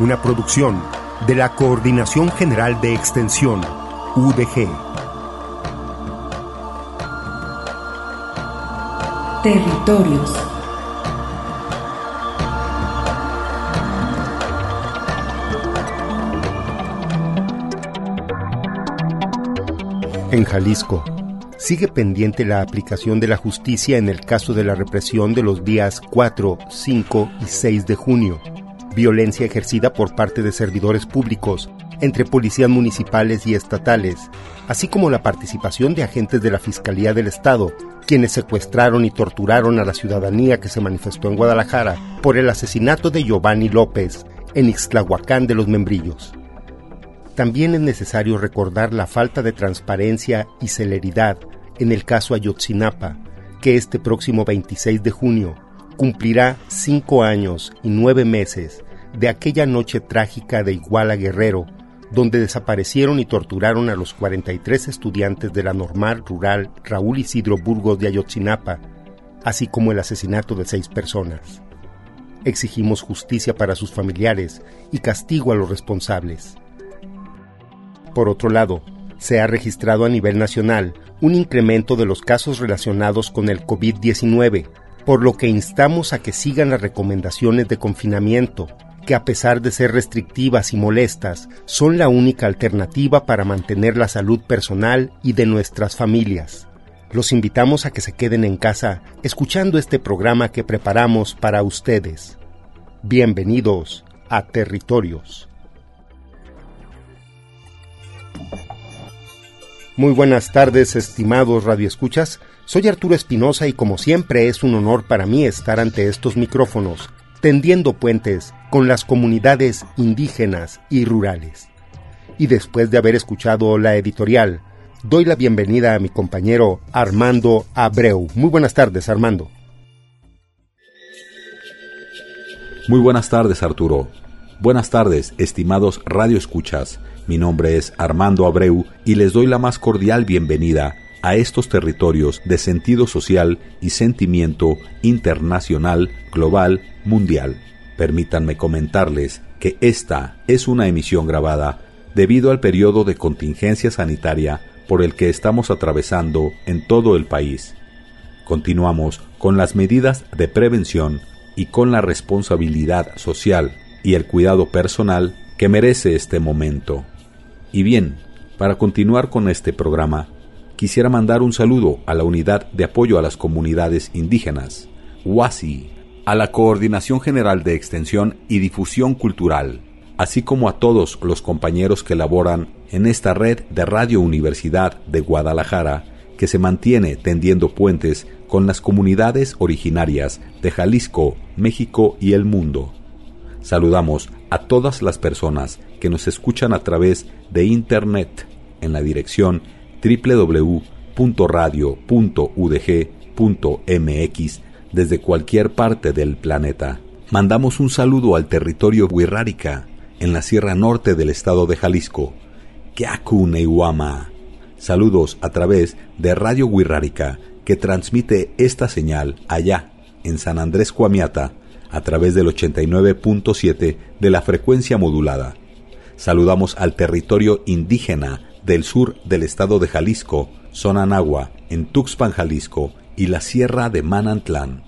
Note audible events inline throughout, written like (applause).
Una producción de la Coordinación General de Extensión, UDG. Territorios. En Jalisco, sigue pendiente la aplicación de la justicia en el caso de la represión de los días 4, 5 y 6 de junio. Violencia ejercida por parte de servidores públicos, entre policías municipales y estatales, así como la participación de agentes de la Fiscalía del Estado, quienes secuestraron y torturaron a la ciudadanía que se manifestó en Guadalajara por el asesinato de Giovanni López en Ixtlahuacán de los Membrillos. También es necesario recordar la falta de transparencia y celeridad en el caso Ayotzinapa, que este próximo 26 de junio cumplirá cinco años y nueve meses de aquella noche trágica de Iguala Guerrero, donde desaparecieron y torturaron a los 43 estudiantes de la normal rural Raúl Isidro Burgos de Ayotzinapa, así como el asesinato de seis personas. Exigimos justicia para sus familiares y castigo a los responsables. Por otro lado, se ha registrado a nivel nacional un incremento de los casos relacionados con el COVID-19, por lo que instamos a que sigan las recomendaciones de confinamiento, que a pesar de ser restrictivas y molestas, son la única alternativa para mantener la salud personal y de nuestras familias. Los invitamos a que se queden en casa escuchando este programa que preparamos para ustedes. Bienvenidos a Territorios. Muy buenas tardes, estimados radioescuchas. Soy Arturo Espinosa y como siempre es un honor para mí estar ante estos micrófonos, tendiendo puentes con las comunidades indígenas y rurales. Y después de haber escuchado la editorial, doy la bienvenida a mi compañero Armando Abreu. Muy buenas tardes, Armando. Muy buenas tardes, Arturo. Buenas tardes, estimados radioescuchas. Mi nombre es Armando Abreu y les doy la más cordial bienvenida a estos territorios de sentido social y sentimiento internacional, global, mundial. Permítanme comentarles que esta es una emisión grabada debido al periodo de contingencia sanitaria por el que estamos atravesando en todo el país. Continuamos con las medidas de prevención y con la responsabilidad social y el cuidado personal que merece este momento. Y bien, para continuar con este programa, quisiera mandar un saludo a la Unidad de Apoyo a las Comunidades Indígenas, UASI, a la Coordinación General de Extensión y Difusión Cultural, así como a todos los compañeros que laboran en esta red de Radio Universidad de Guadalajara, que se mantiene tendiendo puentes con las comunidades originarias de Jalisco, México y el mundo. Saludamos a todas las personas que nos escuchan a través de Internet en la dirección www.radio.udg.mx desde cualquier parte del planeta. Mandamos un saludo al territorio Huirrárica, en la Sierra Norte del estado de Jalisco. Neiwama. Saludos a través de Radio Huirrárica, que transmite esta señal allá, en San Andrés Cuamiata, a través del 89.7 de la frecuencia modulada. Saludamos al territorio indígena del sur del estado de Jalisco, Sonanagua, en Tuxpan, Jalisco, y la Sierra de Manantlán.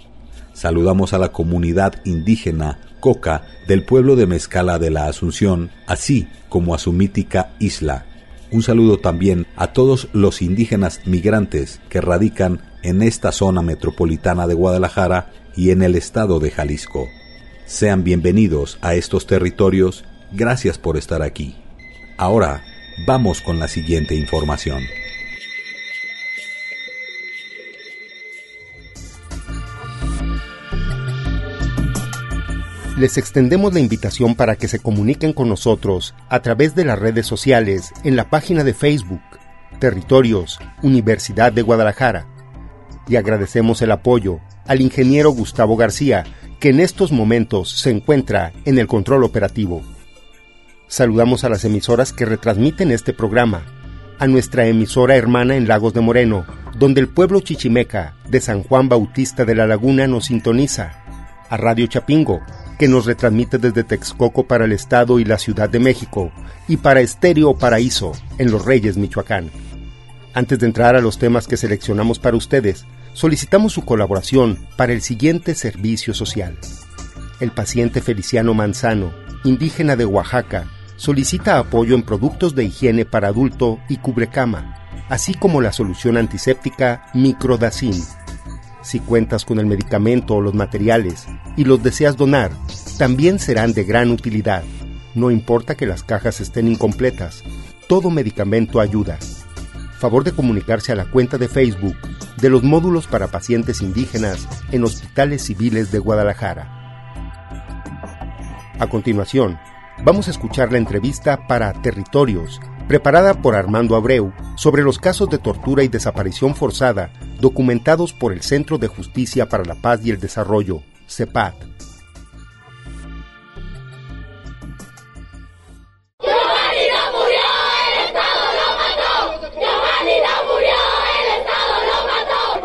Saludamos a la comunidad indígena Coca del pueblo de Mezcala de la Asunción, así como a su mítica isla. Un saludo también a todos los indígenas migrantes que radican en esta zona metropolitana de Guadalajara y en el estado de Jalisco. Sean bienvenidos a estos territorios, gracias por estar aquí. Ahora, vamos con la siguiente información. Les extendemos la invitación para que se comuniquen con nosotros a través de las redes sociales en la página de Facebook Territorios Universidad de Guadalajara. Y agradecemos el apoyo al ingeniero Gustavo García, que en estos momentos se encuentra en el control operativo. Saludamos a las emisoras que retransmiten este programa, a nuestra emisora hermana en Lagos de Moreno, donde el pueblo chichimeca de San Juan Bautista de la Laguna nos sintoniza, a Radio Chapingo, que nos retransmite desde Texcoco para el Estado y la Ciudad de México, y para Estéreo Paraíso, en Los Reyes, Michoacán. Antes de entrar a los temas que seleccionamos para ustedes, solicitamos su colaboración para el siguiente servicio social. El paciente Feliciano Manzano, indígena de Oaxaca, solicita apoyo en productos de higiene para adulto y cubrecama, así como la solución antiséptica Microdacin si cuentas con el medicamento o los materiales y los deseas donar, también serán de gran utilidad. No importa que las cajas estén incompletas, todo medicamento ayuda. Favor de comunicarse a la cuenta de Facebook de los módulos para pacientes indígenas en hospitales civiles de Guadalajara. A continuación, vamos a escuchar la entrevista para Territorios preparada por Armando Abreu sobre los casos de tortura y desaparición forzada documentados por el Centro de Justicia para la Paz y el Desarrollo, CEPAD.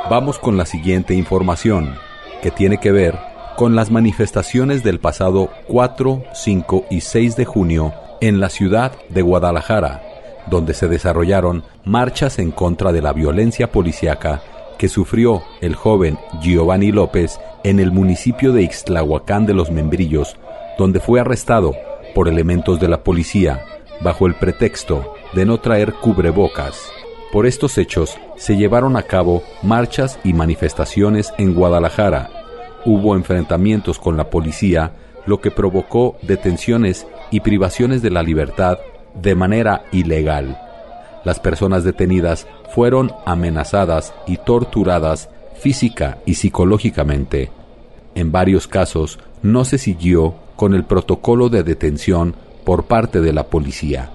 Vamos con la siguiente información, que tiene que ver con las manifestaciones del pasado 4, 5 y 6 de junio en la ciudad de Guadalajara, donde se desarrollaron marchas en contra de la violencia policiaca que sufrió el joven Giovanni López en el municipio de Ixtlahuacán de los Membrillos, donde fue arrestado por elementos de la policía bajo el pretexto de no traer cubrebocas. Por estos hechos se llevaron a cabo marchas y manifestaciones en Guadalajara. Hubo enfrentamientos con la policía, lo que provocó detenciones y privaciones de la libertad de manera ilegal. Las personas detenidas fueron amenazadas y torturadas física y psicológicamente. En varios casos no se siguió con el protocolo de detención por parte de la policía.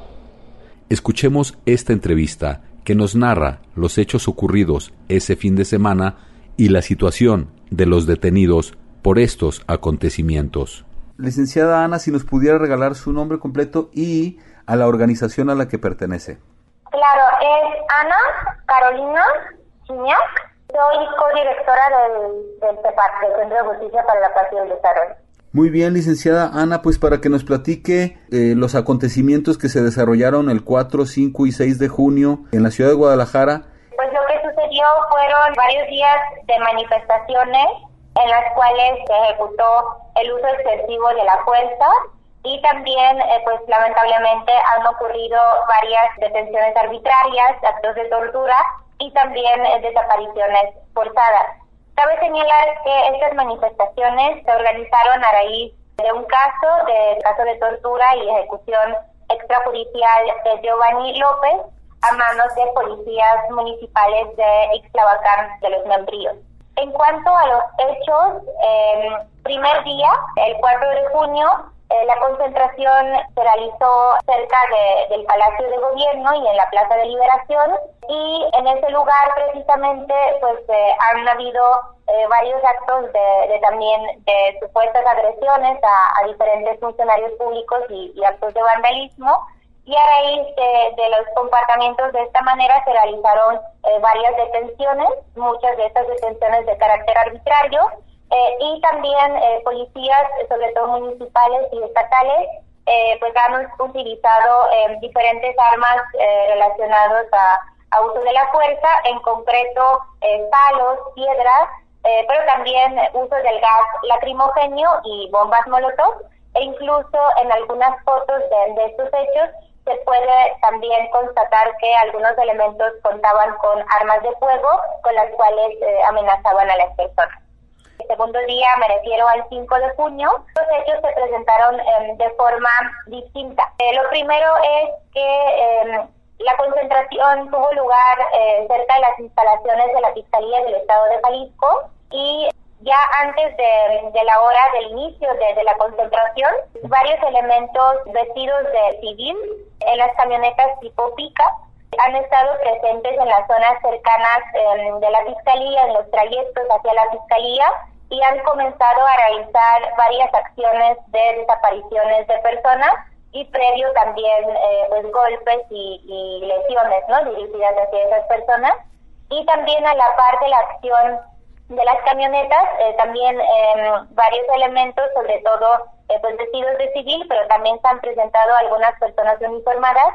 Escuchemos esta entrevista que nos narra los hechos ocurridos ese fin de semana y la situación de los detenidos por estos acontecimientos. Licenciada Ana, si nos pudiera regalar su nombre completo y a la organización a la que pertenece. Claro, es Ana Carolina Chiñac. Soy codirectora del, del CEPAC, del Centro de Justicia para la Paz y el Desarrollo. Muy bien, licenciada Ana, pues para que nos platique eh, los acontecimientos que se desarrollaron el 4, 5 y 6 de junio en la ciudad de Guadalajara. Fueron varios días de manifestaciones en las cuales se ejecutó el uso excesivo de la fuerza y también, eh, pues lamentablemente, han ocurrido varias detenciones arbitrarias, actos de tortura y también eh, desapariciones forzadas. Cabe señalar que estas manifestaciones se organizaron a raíz de un caso, de caso de tortura y ejecución extrajudicial de Giovanni López a manos de policías municipales de Ixtlavacán de los Membríos. En cuanto a los hechos, eh, primer día, el 4 de junio, eh, la concentración se realizó cerca del Palacio de Gobierno y en la Plaza de Liberación y en ese lugar precisamente pues eh, han habido eh, varios actos de, también de supuestas agresiones a, diferentes funcionarios públicos y, actos de vandalismo y a raíz de, los comportamientos de esta manera se realizaron varias detenciones, muchas de estas detenciones de carácter arbitrario eh, y también eh, policías, sobre todo municipales y estatales, eh, pues han utilizado diferentes armas relacionadas a, a, uso de la fuerza, en concreto palos, piedras eh, pero también uso del gas lacrimógeno y bombas molotov, e incluso en algunas fotos de, estos hechos se puede también constatar que algunos elementos contaban con armas de fuego con las cuales eh, amenazaban a las personas. El segundo día, me refiero al 5 de junio, los hechos se presentaron em, de forma distinta. Eh, lo primero es que em, la concentración tuvo lugar eh, cerca de las instalaciones de la Fiscalía del Estado de Jalisco y ya antes de, la hora del inicio de, la concentración, varios elementos vestidos de civil en las camionetas tipo pica han estado presentes en las zonas cercanas em, de la Fiscalía, en los trayectos hacia la Fiscalía y han comenzado a realizar varias acciones de desapariciones de personas y previo también eh, pues golpes y, lesiones no dirigidas hacia esas personas. Y también a la par de la acción de las camionetas eh, también em, varios elementos sobre todo eh, pues vestidos de civil pero también se han presentado algunas personas uniformadas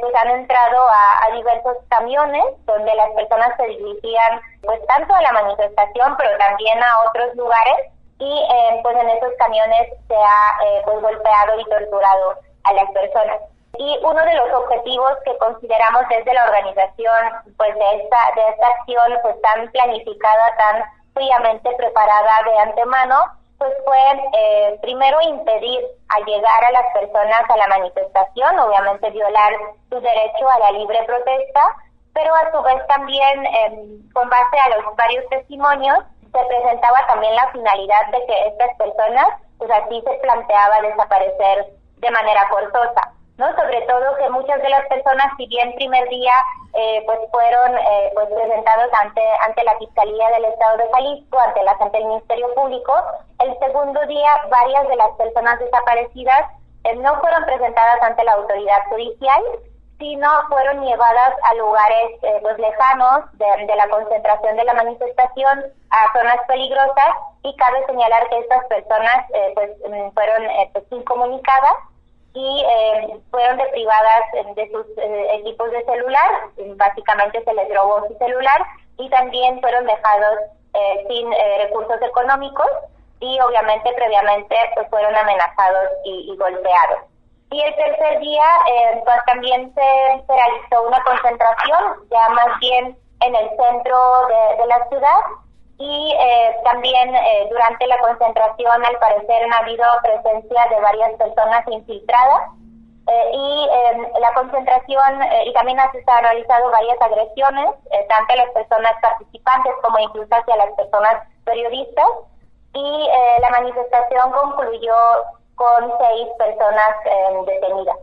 pues han entrado a, diversos camiones donde las personas se dirigían pues tanto a la manifestación pero también a otros lugares y pues en esos camiones se ha pues golpeado y torturado a las personas. Y uno de los objetivos que consideramos desde la organización, pues de esta, de esta acción, pues tan planificada, tan fríamente preparada de antemano, pues fue eh, primero impedir a llegar a las personas a la manifestación, obviamente violar su derecho a la libre protesta, pero a su vez también em, con base a los varios testimonios se presentaba también la finalidad de que estas personas, pues así se planteaba desaparecer de manera forzosa, ¿no? Sobre todo que muchas de las personas, si bien primer día eh, pues fueron eh, pues presentados ante ante la Fiscalía del Estado de Jalisco, ante la ante el Ministerio Público, el segundo día varias de las personas desaparecidas eh, no fueron presentadas ante la autoridad judicial, sino fueron llevadas a lugares pues lejanos de, de, la concentración de la manifestación, a zonas peligrosas, y cabe señalar que estas personas pues mm, fueron pues, incomunicadas y eh, fueron deprivadas de sus eh, equipos de celular, básicamente se les robó su celular y también fueron dejados eh, sin recursos económicos y obviamente previamente pues fueron amenazados y, golpeados. Y el tercer día pues también se, realizó una concentración, ya más bien en el centro de la ciudad, y eh, también eh, durante la concentración al parecer ha habido presencia de varias personas infiltradas eh, y la concentración y también se han realizado varias agresiones tanto a las personas participantes como incluso hacia las personas periodistas y la manifestación concluyó con seis personas detenidas.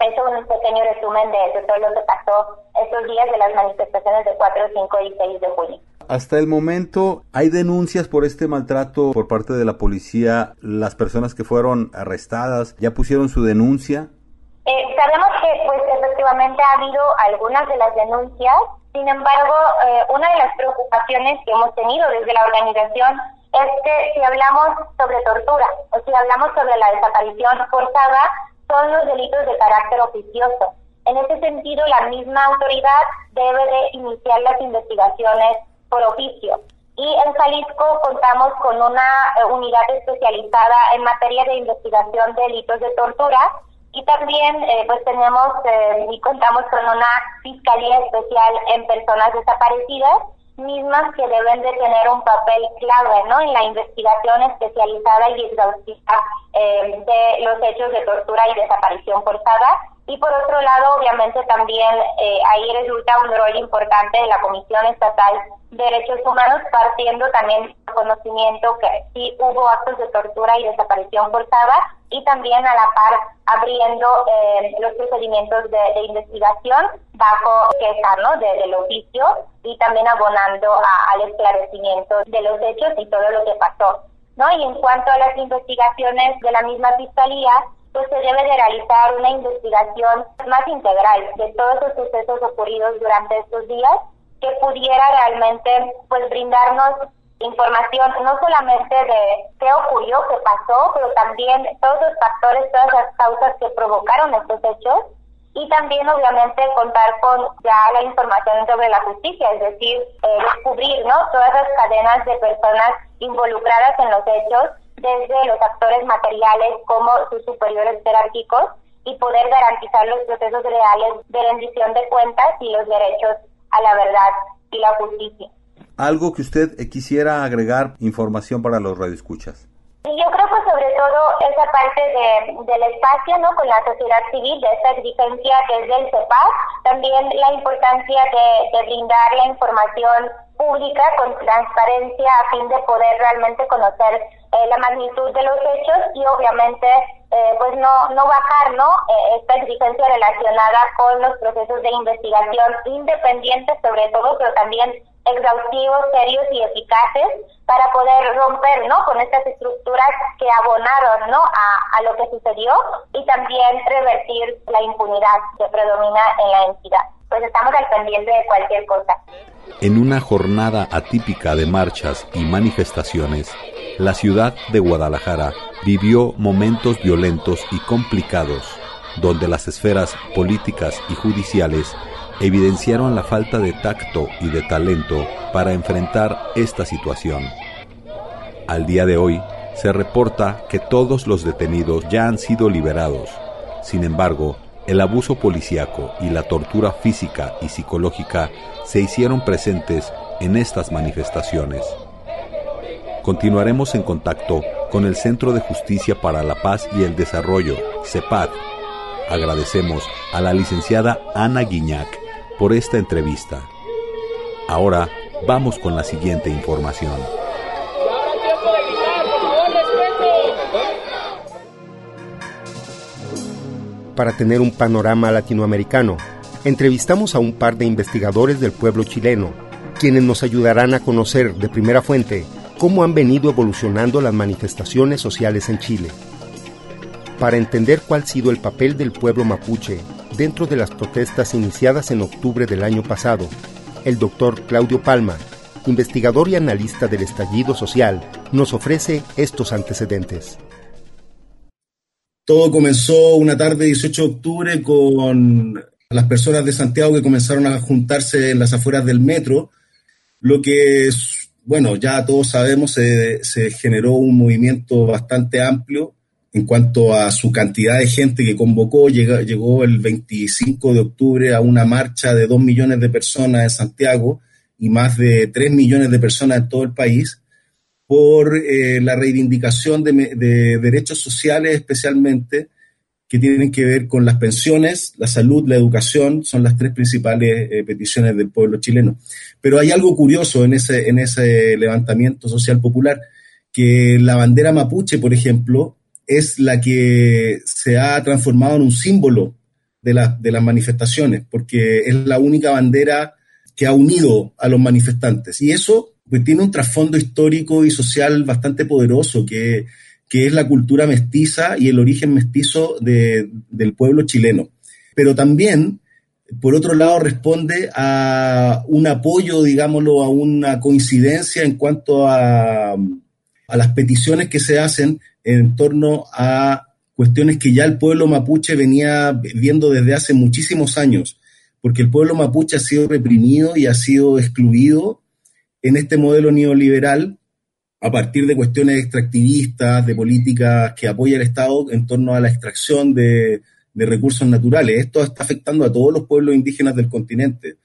Eso es un pequeño resumen de, de todo lo que pasó estos días de las manifestaciones de 4, 5 y 6 de junio. Hasta el momento, ¿hay denuncias por este maltrato por parte de la policía? ¿Las personas que fueron arrestadas ya pusieron su denuncia? Eh, sabemos que pues efectivamente ha habido algunas de las denuncias, sin embargo, eh, una de las preocupaciones que hemos tenido desde la organización es que si hablamos sobre tortura o si hablamos sobre la desaparición forzada, son los delitos de carácter oficioso. En ese sentido, la misma autoridad debe de iniciar las investigaciones por oficio. Y en Jalisco contamos con una eh, unidad especializada en materia de investigación de delitos de tortura y también eh, pues tenemos eh, y contamos con una fiscalía especial en personas desaparecidas mismas que deben de tener un papel clave ¿no? en la investigación especializada y exhaustiva de los hechos de tortura y desaparición forzada y por otro lado, obviamente también eh, ahí resulta un rol importante de la Comisión Estatal Derechos Humanos, partiendo también del conocimiento que sí hubo actos de tortura y desaparición forzada, y también a la par abriendo eh, los procedimientos de, investigación bajo queja ¿no? de, del oficio y también abonando al esclarecimiento de los hechos y todo lo que pasó. ¿no? Y en cuanto a las investigaciones de la misma Fiscalía, pues se debe de realizar una investigación más integral de todos los sucesos ocurridos durante estos días que pudiera realmente pues brindarnos información no solamente de qué ocurrió, qué pasó, pero también todos los factores, todas las causas que provocaron estos hechos y también obviamente contar con ya la información sobre la justicia, es decir, eh, descubrir ¿no? todas las cadenas de personas involucradas en los hechos, desde los actores materiales como sus superiores jerárquicos y poder garantizar los procesos reales de rendición de cuentas y los derechos a la verdad y la justicia. Algo que usted quisiera agregar información para los radioescuchas. Yo creo que sobre todo esa parte de, del espacio ¿no? con la sociedad civil, de esta exigencia desde el CEPAC, también la importancia de, de brindar la información pública con transparencia a fin de poder realmente conocer eh, la magnitud de los hechos y obviamente eh, pues no, no bajar ¿no? Eh, esta exigencia relacionada con los procesos de investigación independientes sobre todo, pero también exhaustivos, serios y eficaces para poder romper ¿no? con estas estructuras que abonaron ¿no? a, a lo que sucedió y también revertir la impunidad que predomina en la entidad. Pues estamos al pendiente de cualquier cosa. En una jornada atípica de marchas y manifestaciones, la ciudad de Guadalajara vivió momentos violentos y complicados, donde las esferas políticas y judiciales evidenciaron la falta de tacto y de talento para enfrentar esta situación. Al día de hoy, se reporta que todos los detenidos ya han sido liberados. Sin embargo, el abuso policíaco y la tortura física y psicológica se hicieron presentes en estas manifestaciones. Continuaremos en contacto con el Centro de Justicia para la Paz y el Desarrollo, CEPAD. Agradecemos a la licenciada Ana Guiñac por esta entrevista. Ahora vamos con la siguiente información. Para tener un panorama latinoamericano, entrevistamos a un par de investigadores del pueblo chileno, quienes nos ayudarán a conocer de primera fuente cómo han venido evolucionando las manifestaciones sociales en Chile. Para entender cuál ha sido el papel del pueblo mapuche dentro de las protestas iniciadas en octubre del año pasado, el doctor Claudio Palma, investigador y analista del estallido social, nos ofrece estos antecedentes. Todo comenzó una tarde 18 de octubre con las personas de Santiago que comenzaron a juntarse en las afueras del metro, lo que, bueno, ya todos sabemos, se, se generó un movimiento bastante amplio en cuanto a su cantidad de gente que convocó, llegó, llegó, el 25 de octubre a una marcha de 2 millones de personas en Santiago y más de 3 millones de personas en todo el país por eh, la reivindicación de, de, derechos sociales especialmente que tienen que ver con las pensiones, la salud, la educación, son las tres principales eh, peticiones del pueblo chileno. Pero hay algo curioso en ese, en ese levantamiento social popular, que la bandera mapuche, por ejemplo, es la que se ha transformado en un símbolo de, la, de las manifestaciones, porque es la única bandera que ha unido a los manifestantes. Y eso pues, tiene un trasfondo histórico y social bastante poderoso, que, que es la cultura mestiza y el origen mestizo de, del pueblo chileno. Pero también, por otro lado, responde a un apoyo, digámoslo, a una coincidencia en cuanto a, a las peticiones que se hacen en torno a cuestiones que ya el pueblo mapuche venía viendo desde hace muchísimos años, porque el pueblo mapuche ha sido reprimido y ha sido excluido en este modelo neoliberal a partir de cuestiones extractivistas, de políticas que apoya el Estado en torno a la extracción de, recursos naturales. Esto está afectando a todos los pueblos indígenas del continente.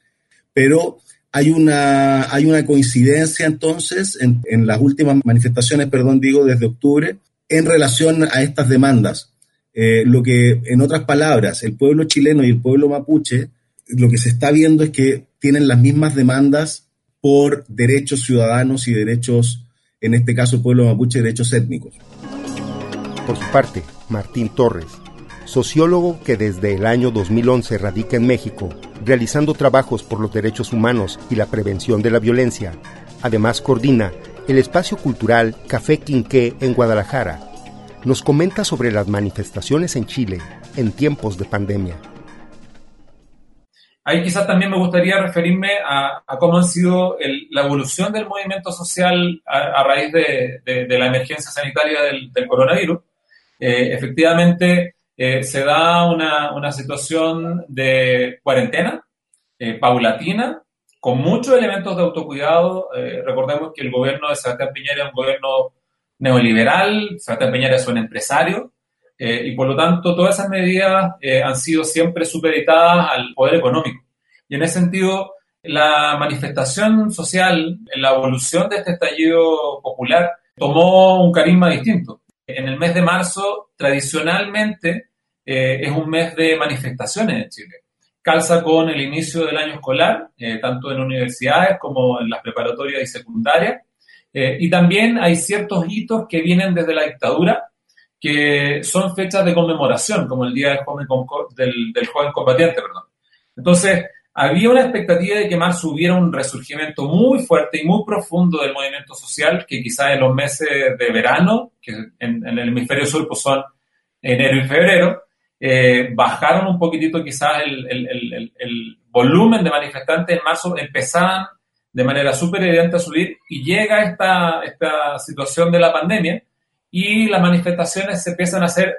Pero hay una, hay una coincidencia entonces en, en, las últimas manifestaciones, perdón, digo, desde octubre, en relación a estas demandas. Eh, lo que, en otras palabras, el pueblo chileno y el pueblo mapuche, lo que se está viendo es que tienen las mismas demandas por derechos ciudadanos y derechos, en este caso el pueblo mapuche, derechos étnicos. Por su parte, Martín Torres, sociólogo que desde el año 2011 radica en México, realizando trabajos por los derechos humanos y la prevención de la violencia, además coordina el espacio cultural Café Quinqué en Guadalajara, nos comenta sobre las manifestaciones en Chile en tiempos de pandemia. Ahí quizás también me gustaría referirme a, cómo ha sido la evolución del movimiento social a, raíz de, la emergencia sanitaria del, coronavirus. Eh, efectivamente, eh, se da una, situación de cuarentena eh, paulatina, con muchos elementos de autocuidado. Recordemos que el gobierno de Sebastián Piñera es un gobierno neoliberal, Sebastián Piñera es un empresario, y por lo tanto todas esas medidas han sido siempre supeditadas al poder económico. Y en ese sentido, la manifestación social, la evolución de este estallido popular, tomó un carisma distinto. En el mes de marzo, tradicionalmente, eh, es un mes de manifestaciones en Chile. Calza con el inicio del año escolar, eh, tanto en universidades como en las preparatorias y secundarias. Eh, y también hay ciertos hitos que vienen desde la dictadura, que son fechas de conmemoración, como el Día del Joven, del, Combatiente. Entonces, había una expectativa de que marzo hubiera un resurgimiento muy fuerte y muy profundo del movimiento social, que quizás en los meses de verano, que en, el hemisferio sur pues son enero y febrero, eh, bajaron un poquitito quizás el, volumen de manifestantes en marzo, empezaban de manera súper evidente a subir y llega esta, esta situación de la pandemia y las manifestaciones se empiezan a hacer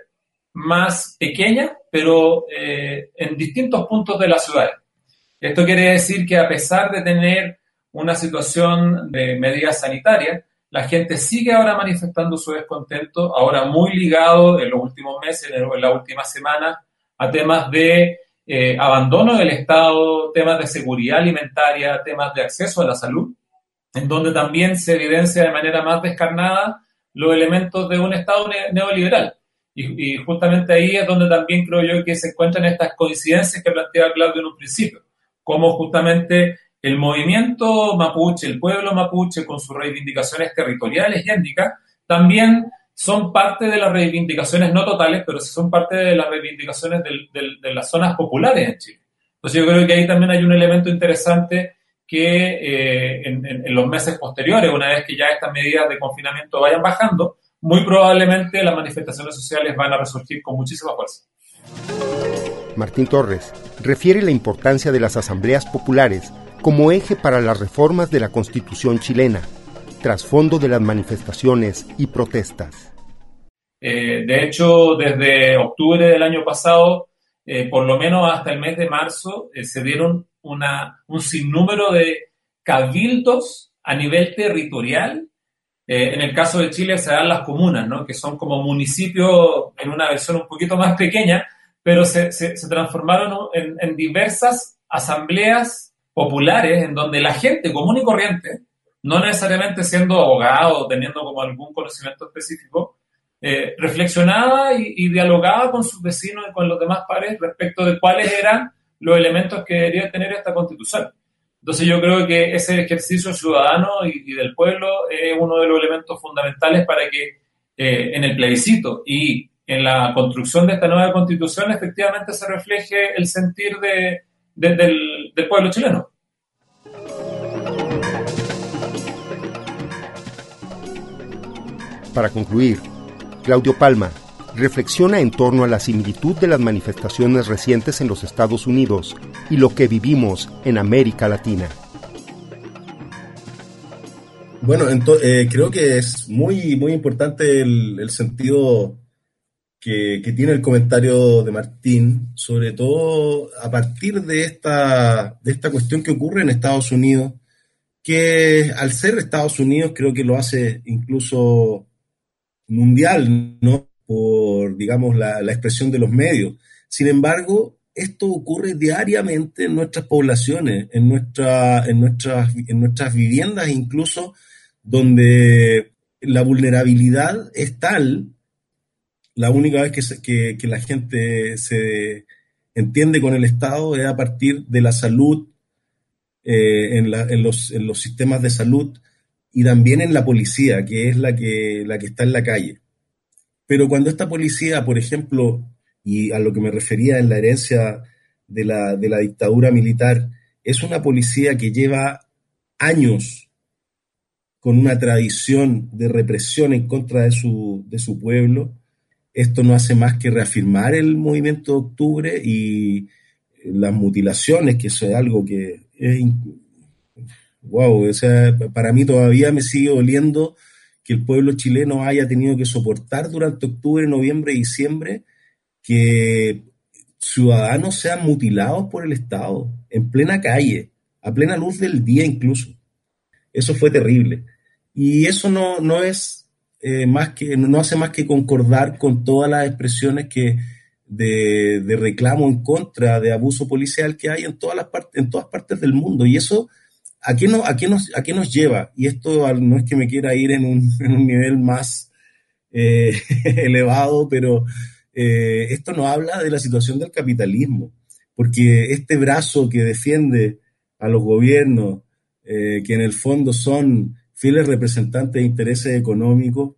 más pequeñas, pero eh, en distintos puntos de la ciudad. Esto quiere decir que a pesar de tener una situación de medidas sanitarias, la gente sigue ahora manifestando su descontento, ahora muy ligado en los últimos meses, en la última semana, a temas de eh, abandono del Estado, temas de seguridad alimentaria, temas de acceso a la salud, en donde también se evidencia de manera más descarnada los elementos de un Estado neoliberal. Y, y, justamente ahí es donde también creo yo que se encuentran estas coincidencias que planteaba Claudio en un principio como justamente el movimiento mapuche, el pueblo mapuche con sus reivindicaciones territoriales y étnicas, también son parte de las reivindicaciones, no totales, pero sí son parte de las reivindicaciones de las zonas populares en Chile. Entonces yo creo que ahí también hay un elemento interesante que eh, en, los meses posteriores, una vez que ya estas medidas de confinamiento vayan bajando, muy probablemente las manifestaciones sociales van a resurgir con muchísima fuerza. Martín Torres, refiere la importancia de las asambleas populares como eje para las reformas de la Constitución chilena, trasfondo de las manifestaciones y protestas. Eh, de hecho, desde octubre del año pasado, eh, por lo menos hasta el mes de marzo, eh, se dieron una, un sinnúmero de cabildos a nivel territorial. en el caso de Chile se dan las comunas, ¿no? que son como municipios en una versión un poquito más pequeña, pero se, se, transformaron en, en, diversas asambleas populares en donde la gente común y corriente, no necesariamente siendo abogado o teniendo como algún conocimiento específico, eh, reflexionaba y, dialogaba con sus vecinos y con los demás pares respecto de cuáles eran los elementos que debería tener esta constitución. Entonces yo creo que ese ejercicio ciudadano y, del pueblo es uno de los elementos fundamentales para que eh, en el plebiscito y en la construcción de esta nueva constitución efectivamente se refleje el sentir de, del, del pueblo chileno. Para concluir, Claudio Palma reflexiona en torno a la similitud de las manifestaciones recientes en los Estados Unidos y lo que vivimos en América Latina. Bueno, eh, creo que es muy, muy importante el, el sentido que, tiene el comentario de Martín, sobre todo a partir de esta, de esta cuestión que ocurre en Estados Unidos, que al ser Estados Unidos creo que lo hace incluso mundial, ¿no? Digamos, la, la expresión de los medios. Sin embargo, esto ocurre diariamente en nuestras poblaciones, en, nuestra, en, nuestras, en nuestras viviendas, incluso donde la vulnerabilidad es tal la única vez que, que, la gente se entiende con el Estado es a partir de la salud, eh, en, en, los, en, los, sistemas de salud y también en la policía, que es la que, la que está en la calle. Pero cuando esta policía, por ejemplo, y a lo que me refería en la herencia de la, de la dictadura militar, es una policía que lleva años con una tradición de represión en contra de su, de su pueblo, esto no hace más que reafirmar el movimiento de octubre y las mutilaciones, que eso es algo que. Wow, o sea, para mí todavía me sigue doliendo que el pueblo chileno haya tenido que soportar durante octubre, noviembre y diciembre que ciudadanos sean mutilados por el Estado, en plena calle, a plena luz del día incluso. Eso fue terrible. Y eso no, no es eh, más que, no hace más que concordar con todas las expresiones que de, de, reclamo en contra de abuso policial que hay en todas las partes, en todas partes del mundo. Y eso, ¿a qué, a nos, a nos lleva? Y esto no es que me quiera ir en un, (laughs) en un nivel más eh, (laughs) elevado, pero eh, esto no habla de la situación del capitalismo, porque este brazo que defiende a los gobiernos, eh, que en el fondo son fieles representantes de intereses económicos,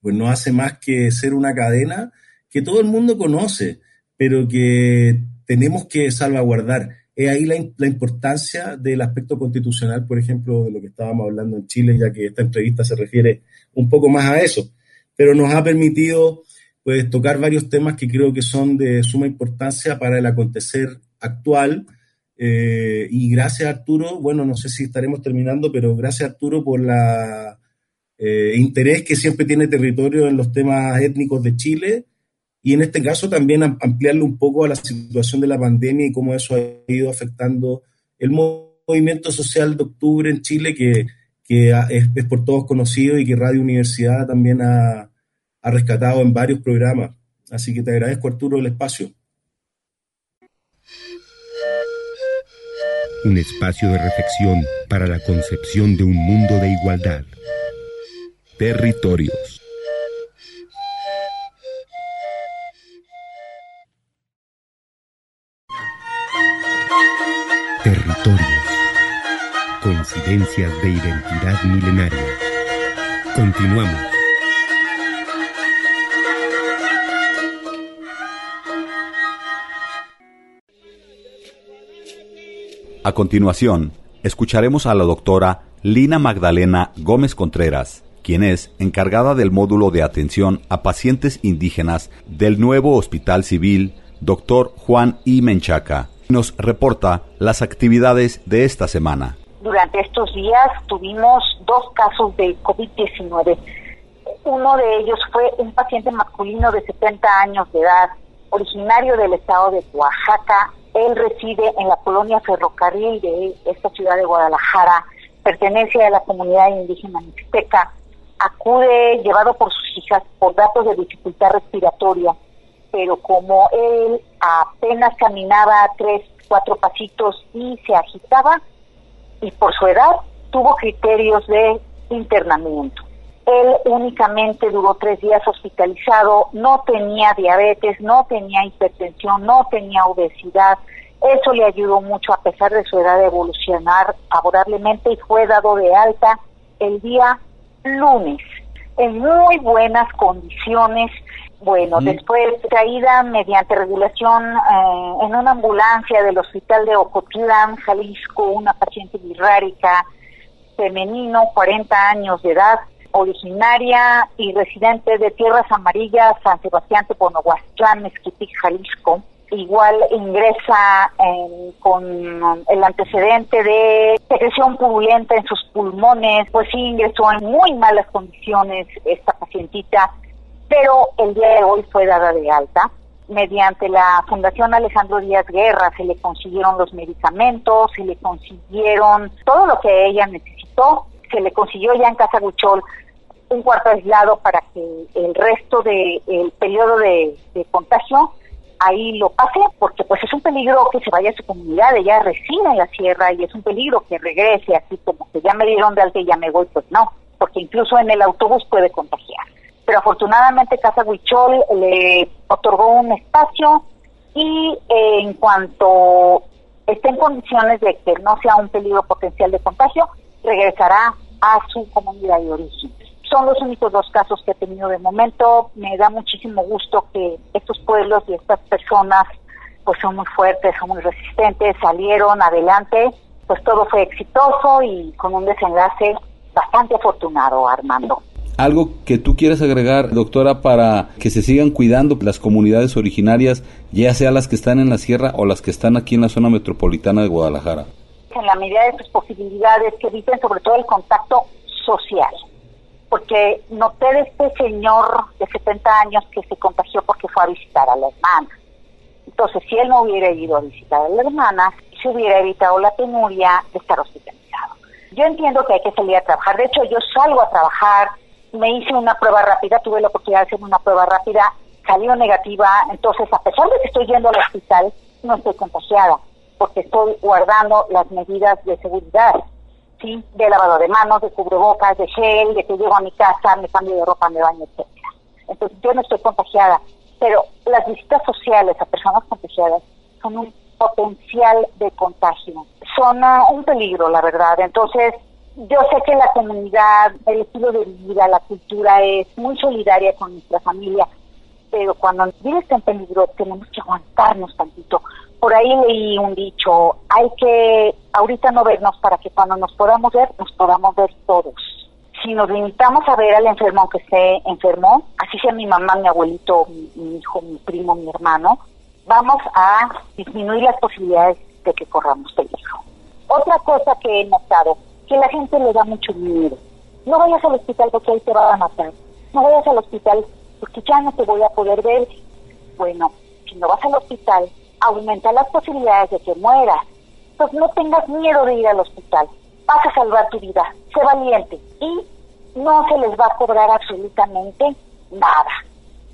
pues no hace más que ser una cadena que todo el mundo conoce, pero que tenemos que salvaguardar. Es ahí la, la, importancia del aspecto constitucional, por ejemplo, de lo que estábamos hablando en Chile, ya que esta entrevista se refiere un poco más a eso, pero nos ha permitido pues, tocar varios temas que creo que son de suma importancia para el acontecer actual. Eh, y gracias Arturo, bueno, no sé si estaremos terminando, pero gracias Arturo por la eh, interés que siempre tiene territorio en los temas étnicos de Chile y en este caso también ampliarlo un poco a la situación de la pandemia y cómo eso ha ido afectando el movimiento social de octubre en Chile, que, que es, por todos conocido y que Radio Universidad también ha, ha rescatado en varios programas. Así que te agradezco, Arturo, el espacio. Un espacio de reflexión para la concepción de un mundo de igualdad. Territorios. Territorios. Coincidencias de identidad milenaria. Continuamos. A continuación, escucharemos a la doctora Lina Magdalena Gómez Contreras, quien es encargada del módulo de atención a pacientes indígenas del nuevo Hospital Civil Dr. Juan I. Menchaca nos reporta las actividades de esta semana. Durante estos días tuvimos dos casos de COVID-19. Uno de ellos fue un paciente masculino de 70 años de edad, originario del estado de Oaxaca. Él reside en la colonia Ferrocarril de esta ciudad de Guadalajara, pertenece a la comunidad indígena mixteca. Acude llevado por sus hijas por datos de dificultad respiratoria pero como él apenas caminaba tres, cuatro pasitos y se agitaba, y por su edad tuvo criterios de internamiento. Él únicamente duró tres días hospitalizado, no tenía diabetes, no tenía hipertensión, no tenía obesidad. Eso le ayudó mucho a pesar de su edad de evolucionar favorablemente y fue dado de alta el día lunes en muy buenas condiciones bueno, después traída mediante regulación eh, en una ambulancia del hospital de Ocotlán, Jalisco, una paciente birrárica femenino, 40 años de edad, originaria y residente de Tierras Amarillas, San Sebastián Teponohuastlán, Esquitic, Jalisco. Igual ingresa con el antecedente de secreción purulenta en sus pulmones, pues sí ingresó en muy malas condiciones esta pacientita pero el día de hoy fue dada de alta. Mediante la Fundación Alejandro Díaz Guerra. Se le consiguieron los medicamentos, se le consiguieron todo lo que ella necesitó, se le consiguió ya en Casa Guchol un cuarto aislado para que el resto del el periodo de, contagio ahí lo pase, porque pues es un peligro que se vaya a su comunidad, ella reside en la sierra y es un peligro que regrese así como que ya me dieron de alta y ya me voy, pues no, porque incluso en el autobús puede contagiar pero afortunadamente Casa Huichol le otorgó un espacio y eh, en cuanto esté en condiciones de que no sea un peligro potencial de contagio, regresará a su comunidad de origen. Son los únicos dos casos que he tenido de momento. Me da muchísimo gusto que estos pueblos y estas personas pues son muy fuertes, son muy resistentes, salieron adelante, pues todo fue exitoso y con un desenlace bastante afortunado, Armando. Algo que tú quieras agregar, doctora, para que se sigan cuidando las comunidades originarias, ya sea las que están en la sierra o las que están aquí en la zona metropolitana de Guadalajara. En la medida de sus posibilidades, que eviten sobre todo el contacto social. porque noté de este señor de 70 años que se contagió porque fue a visitar a la hermana. Entonces, si él no hubiera ido a visitar a la hermana, se hubiera evitado la penuria de estar hospitalizado. Yo entiendo que hay que salir a trabajar. De hecho, yo salgo a trabajar, me hice una prueba rápida, tuve la oportunidad de hacer una prueba rápida, salió negativa. Entonces, a pesar de que estoy yendo al hospital, no estoy contagiada, porque estoy guardando las medidas de seguridad. ¿sí? De lavado de manos, de cubrebocas, de gel, de que llego a mi casa, me cambio de ropa, me baño, etcétera. Entonces yo no estoy contagiada, pero las visitas sociales a personas contagiadas son un potencial de contagio. Son uh, un peligro, la verdad. Entonces, yo sé que la comunidad, el estilo de vida, la cultura es muy solidaria con nuestra familia, pero cuando vida está en peligro tenemos que aguantarnos tantito. Por ahí leí un dicho, hay que ahorita no vernos para que cuando nos podamos ver, nos podamos ver todos. Si nos limitamos a ver al enfermo aunque esté enfermo, así sea mi mamá, mi abuelito, mi hijo, mi primo, mi hermano, vamos a disminuir las posibilidades de que corramos peligro. Otra cosa que he notado, que la gente le da mucho miedo. No vayas al hospital porque ahí te van a matar. No vayas al hospital porque ya no te voy a poder ver. Bueno, si no vas al hospital, aumenta las posibilidades de que mueras. Entonces no tengas miedo de ir al hospital. Vas a salvar tu vida. Sé valiente. Y no se les va a cobrar absolutamente nada.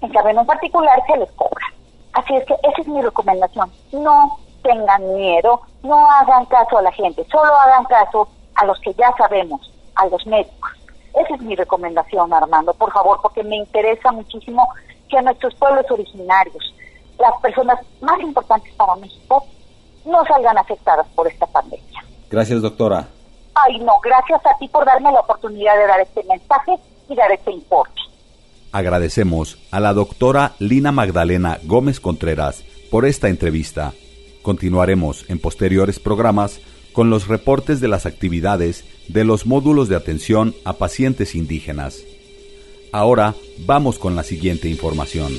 En cambio, en particular se les cobra. Así es que esa es mi recomendación. No tengan miedo, no hagan caso a la gente, solo hagan caso a los que ya sabemos, a los médicos. Esa es mi recomendación, Armando, por favor, porque me interesa muchísimo que a nuestros pueblos originarios, las personas más importantes para México, no salgan afectadas por esta pandemia. Gracias, doctora. Ay, no, gracias a ti por darme la oportunidad de dar este mensaje y dar este informe. Agradecemos a la doctora Lina Magdalena Gómez Contreras por esta entrevista. Continuaremos en posteriores programas con los reportes de las actividades de los módulos de atención a pacientes indígenas. Ahora vamos con la siguiente información.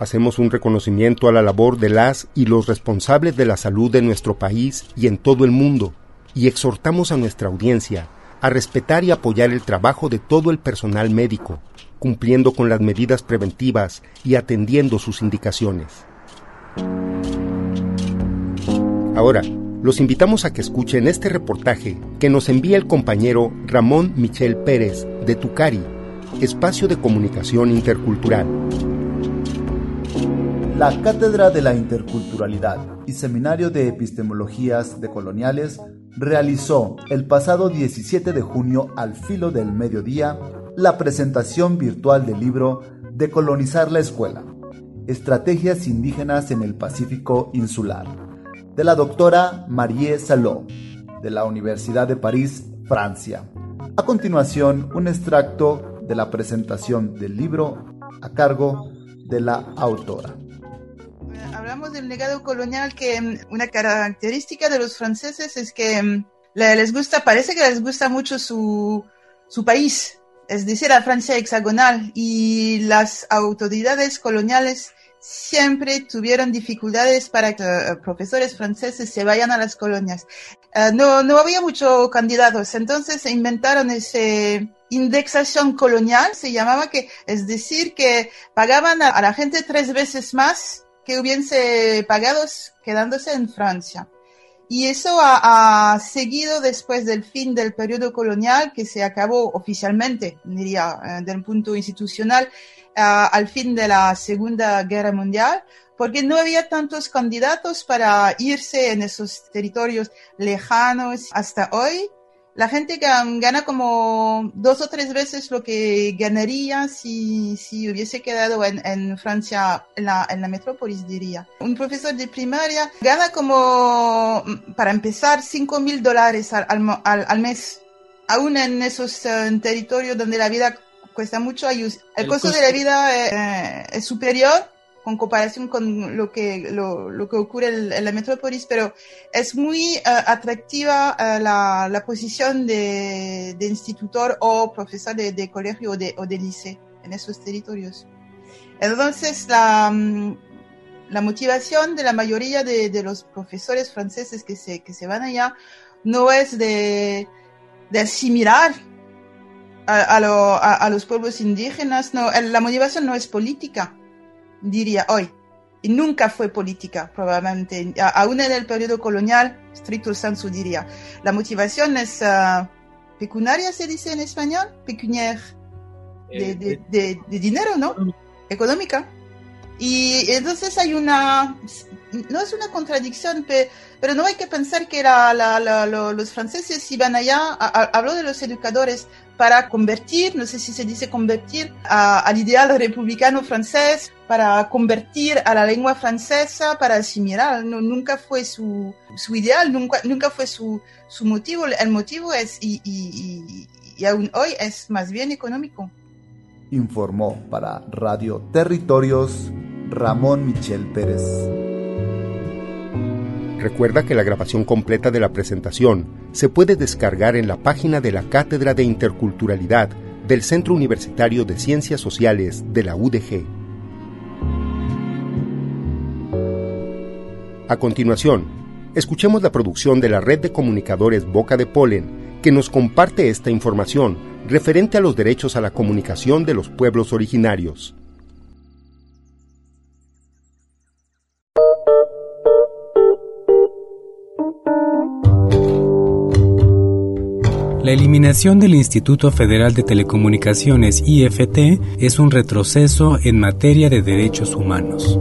Hacemos un reconocimiento a la labor de las y los responsables de la salud de nuestro país y en todo el mundo, y exhortamos a nuestra audiencia a respetar y apoyar el trabajo de todo el personal médico, cumpliendo con las medidas preventivas y atendiendo sus indicaciones. Ahora, los invitamos a que escuchen este reportaje que nos envía el compañero Ramón Michel Pérez de Tucari, Espacio de Comunicación Intercultural. La Cátedra de la Interculturalidad y Seminario de Epistemologías Decoloniales realizó el pasado 17 de junio al filo del mediodía la presentación virtual del libro Decolonizar la Escuela, Estrategias Indígenas en el Pacífico Insular, de la doctora Marie Saló, de la Universidad de París, Francia. A continuación, un extracto de la presentación del libro a cargo de la autora hablamos del legado colonial, que mm, una característica de los franceses es que mm, les gusta, parece que les gusta mucho su país, es decir, la Francia hexagonal, y las autoridades coloniales siempre tuvieron dificultades para que eh, profesores franceses se vayan a las colonias. Eh, no, no había muchos candidatos, entonces se inventaron ese indexación colonial, se llamaba que, es decir, que pagaban a la gente tres veces más que hubiese pagados quedándose en Francia. Y eso ha, seguido después del fin del periodo colonial, que se acabó oficialmente, diría, eh, del punto institucional, al fin de la Segunda Guerra Mundial, porque no había tantos candidatos para irse en esos territorios lejanos hasta hoy la gente gana como dos o tres veces lo que ganaría si, si hubiese quedado en, en Francia, en la, en la metrópolis, diría. Un profesor de primaria gana como, para empezar, cinco mil dólares al, al, al, mes, aún en esos eh, territorios donde la vida cuesta mucho. El, el costo, de la vida eh, es superior con comparación con lo que, lo, que ocurre en, la metrópolis, pero es muy uh, atractiva uh, la, la, posición de, de, institutor o profesor de, de colegio o de, o de liceo en esos territorios. Entonces, la, um, la motivación de la mayoría de, de, los profesores franceses que se, que se van allá no es de, de asimilar a, a, a, a, los pueblos indígenas, no, la motivación no es política, diría hoy, y nunca fue política, probablemente, aún en el periodo colonial, stricto sensu diría. La motivación es uh, pecunaria, se dice en español, pecuniaire, de, de, de, de dinero, ¿no? Económica. Y entonces hay una, no es una contradicción, pero no hay que pensar que la, la, la, los franceses iban allá, habló de los educadores, para convertir, no sé si se dice convertir, a, al ideal republicano francés, para convertir a la lengua francesa, para asimilar. No, nunca fue su, su ideal, nunca, nunca fue su, su motivo. El motivo es, y, y, y, y aún hoy, es más bien económico. Informó para Radio Territorios Ramón Michel Pérez. Recuerda que la grabación completa de la presentación se puede descargar en la página de la Cátedra de Interculturalidad del Centro Universitario de Ciencias Sociales de la UDG. A continuación, escuchemos la producción de la red de comunicadores Boca de Polen, que nos comparte esta información referente a los derechos a la comunicación de los pueblos originarios. La eliminación del Instituto Federal de Telecomunicaciones IFT es un retroceso en materia de derechos humanos.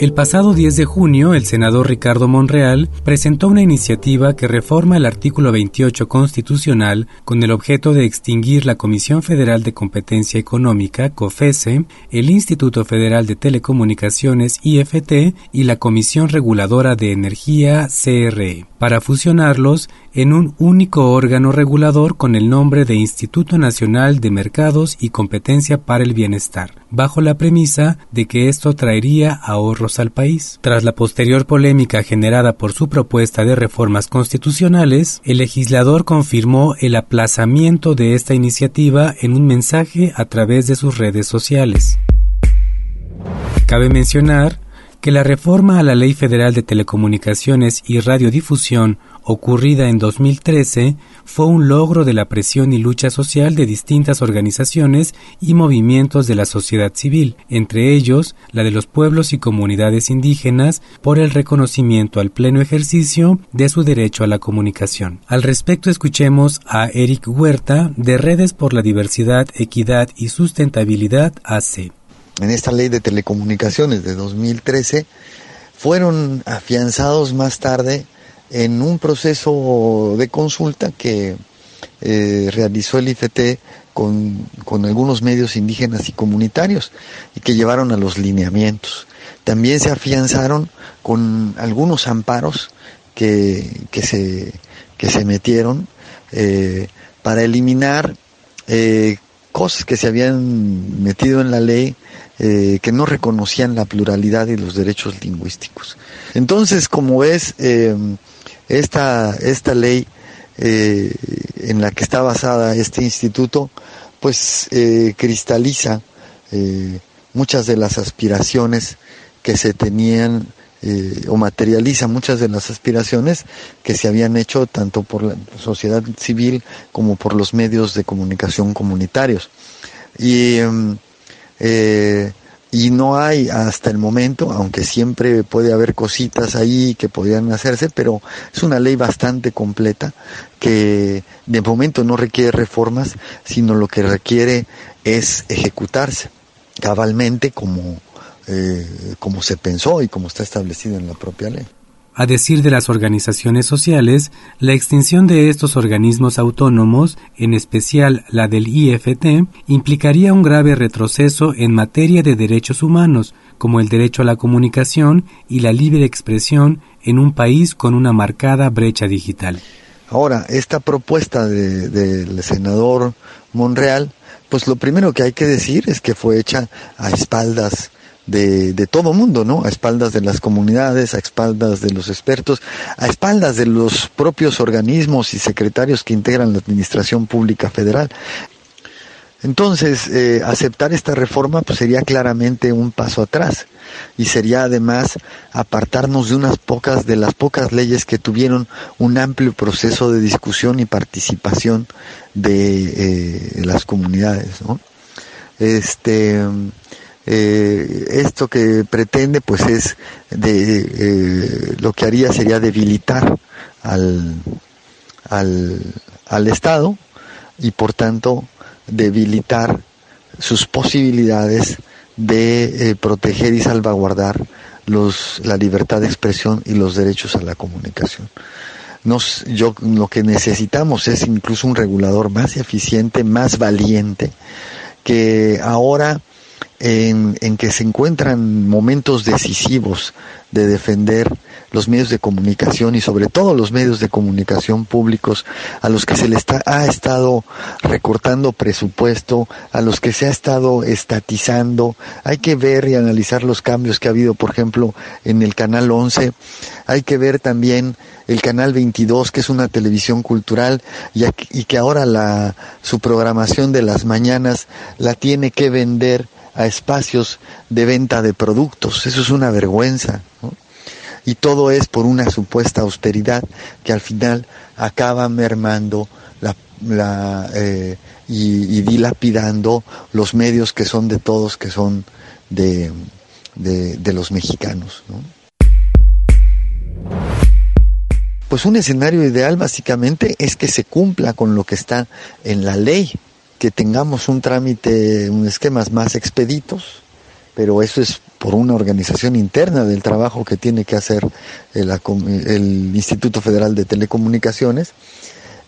El pasado 10 de junio, el senador Ricardo Monreal presentó una iniciativa que reforma el artículo 28 constitucional con el objeto de extinguir la Comisión Federal de Competencia Económica, COFESE, el Instituto Federal de Telecomunicaciones, IFT, y la Comisión Reguladora de Energía, CRE, para fusionarlos en un único órgano regulador con el nombre de Instituto Nacional de Mercados y Competencia para el Bienestar, bajo la premisa de que esto traería ahorros al país. Tras la posterior polémica generada por su propuesta de reformas constitucionales, el legislador confirmó el aplazamiento de esta iniciativa en un mensaje a través de sus redes sociales. Cabe mencionar que la reforma a la Ley Federal de Telecomunicaciones y Radiodifusión ocurrida en 2013 fue un logro de la presión y lucha social de distintas organizaciones y movimientos de la sociedad civil, entre ellos la de los pueblos y comunidades indígenas, por el reconocimiento al pleno ejercicio de su derecho a la comunicación. Al respecto escuchemos a Eric Huerta de Redes por la Diversidad, Equidad y Sustentabilidad AC en esta ley de telecomunicaciones de 2013 fueron afianzados más tarde en un proceso de consulta que eh, realizó el IFT con, con, algunos medios indígenas y comunitarios y que llevaron a los lineamientos. También se afianzaron con algunos amparos que, que, se, que se metieron eh, para eliminar eh, cosas que se habían metido en la ley eh, que no reconocían la pluralidad y los derechos lingüísticos. Entonces, como ves, eh, esta, esta ley eh, en la que está basada este instituto, pues cristaliza muchas de las aspiraciones que se tenían o materializa muchas de las aspiraciones que se habían hecho tanto por la sociedad civil como por los medios de comunicación comunitarios. Y em, eh, y no hay hasta el momento, aunque siempre puede haber cositas ahí que podrían hacerse, pero es una ley bastante completa que de momento no requiere reformas, sino lo que requiere es ejecutarse cabalmente como, eh, como se pensó y como está establecido en la propia ley. A decir de las organizaciones sociales, la extinción de estos organismos autónomos, en especial la del IFT, implicaría un grave retroceso en materia de derechos humanos, como el derecho a la comunicación y la libre expresión en un país con una marcada brecha digital. Ahora, esta propuesta del de, senador Monreal, pues lo primero que hay que decir es que fue hecha a espaldas de, de todo mundo, ¿no? A espaldas de las comunidades, a espaldas de los expertos, a espaldas de los propios organismos y secretarios que integran la Administración Pública Federal. Entonces, eh, aceptar esta reforma pues, sería claramente un paso atrás y sería además apartarnos de unas pocas de las pocas leyes que tuvieron un amplio proceso de discusión y participación de eh, las comunidades. ¿no? Este, eh, esto que pretende pues es de eh, lo que haría sería debilitar al, al, al Estado y por tanto debilitar sus posibilidades de eh, proteger y salvaguardar los, la libertad de expresión y los derechos a la comunicación. Nos, yo, lo que necesitamos es incluso un regulador más eficiente, más valiente, que ahora en, que se encuentran momentos decisivos de defender los medios de comunicación y sobre todo los medios de comunicación públicos a los que se les ha estado recortando presupuesto, a los que se ha estado estatizando. Hay que ver y analizar los cambios que ha habido, por ejemplo, en el canal 11. Hay que ver también el canal 22, que es una televisión cultural y, y que ahora la, su programación de las mañanas la tiene que vender a espacios de venta de productos. Eso es una vergüenza. Y todo es por una supuesta austeridad que al final acaba mermando la, la, eh, y, dilapidando los medios que son de todos, que son de, de, los mexicanos. ¿no? Pues un escenario ideal básicamente es que se cumpla con lo que está en la ley, que tengamos un trámite, un esquemas más expeditos, pero eso es por una organización interna del trabajo que tiene que hacer el, el, Instituto Federal de Telecomunicaciones.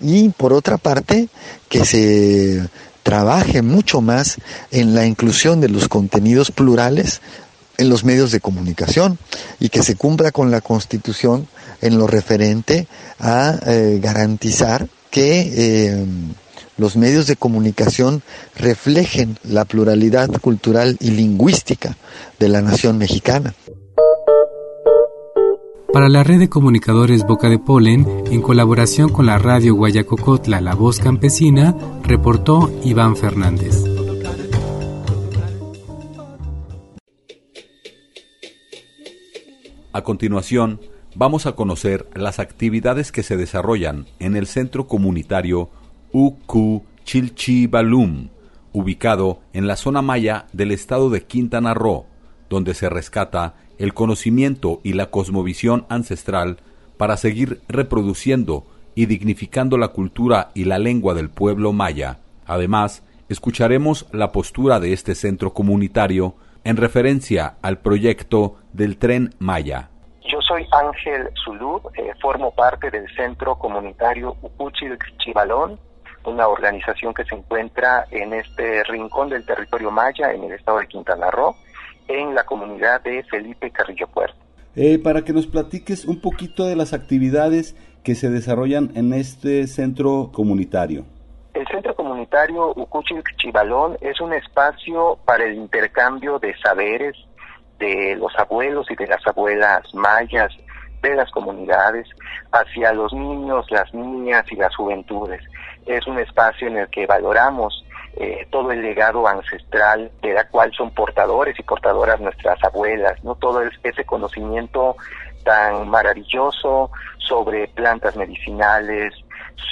Y por otra parte que se trabaje mucho más en la inclusión de los contenidos plurales en los medios de comunicación y que se cumpla con la Constitución en lo referente a eh, garantizar que eh, los medios de comunicación reflejen la pluralidad cultural y lingüística de la nación mexicana. Para la red de comunicadores Boca de Polen, en colaboración con la radio Guayacocotla La Voz Campesina, reportó Iván Fernández. A continuación, vamos a conocer las actividades que se desarrollan en el Centro Comunitario Uku Chilchibalum, ubicado en la zona maya del estado de Quintana Roo, donde se rescata el conocimiento y la cosmovisión ancestral para seguir reproduciendo y dignificando la cultura y la lengua del pueblo maya. Además, escucharemos la postura de este centro comunitario en referencia al proyecto del tren Maya. Yo soy Ángel Zulud, eh, formo parte del centro comunitario Upuchil Chivalón, una organización que se encuentra en este rincón del territorio maya en el estado de Quintana Roo, en la comunidad de Felipe Carrillo Puerto. Eh, para que nos platiques un poquito de las actividades que se desarrollan en este centro comunitario. El centro comunitario Ucuchil Chivalón es un espacio para el intercambio de saberes de los abuelos y de las abuelas mayas de las comunidades hacia los niños, las niñas y las juventudes. Es un espacio en el que valoramos eh, todo el legado ancestral de la cual son portadores y portadoras nuestras abuelas, no todo ese conocimiento tan maravilloso sobre plantas medicinales,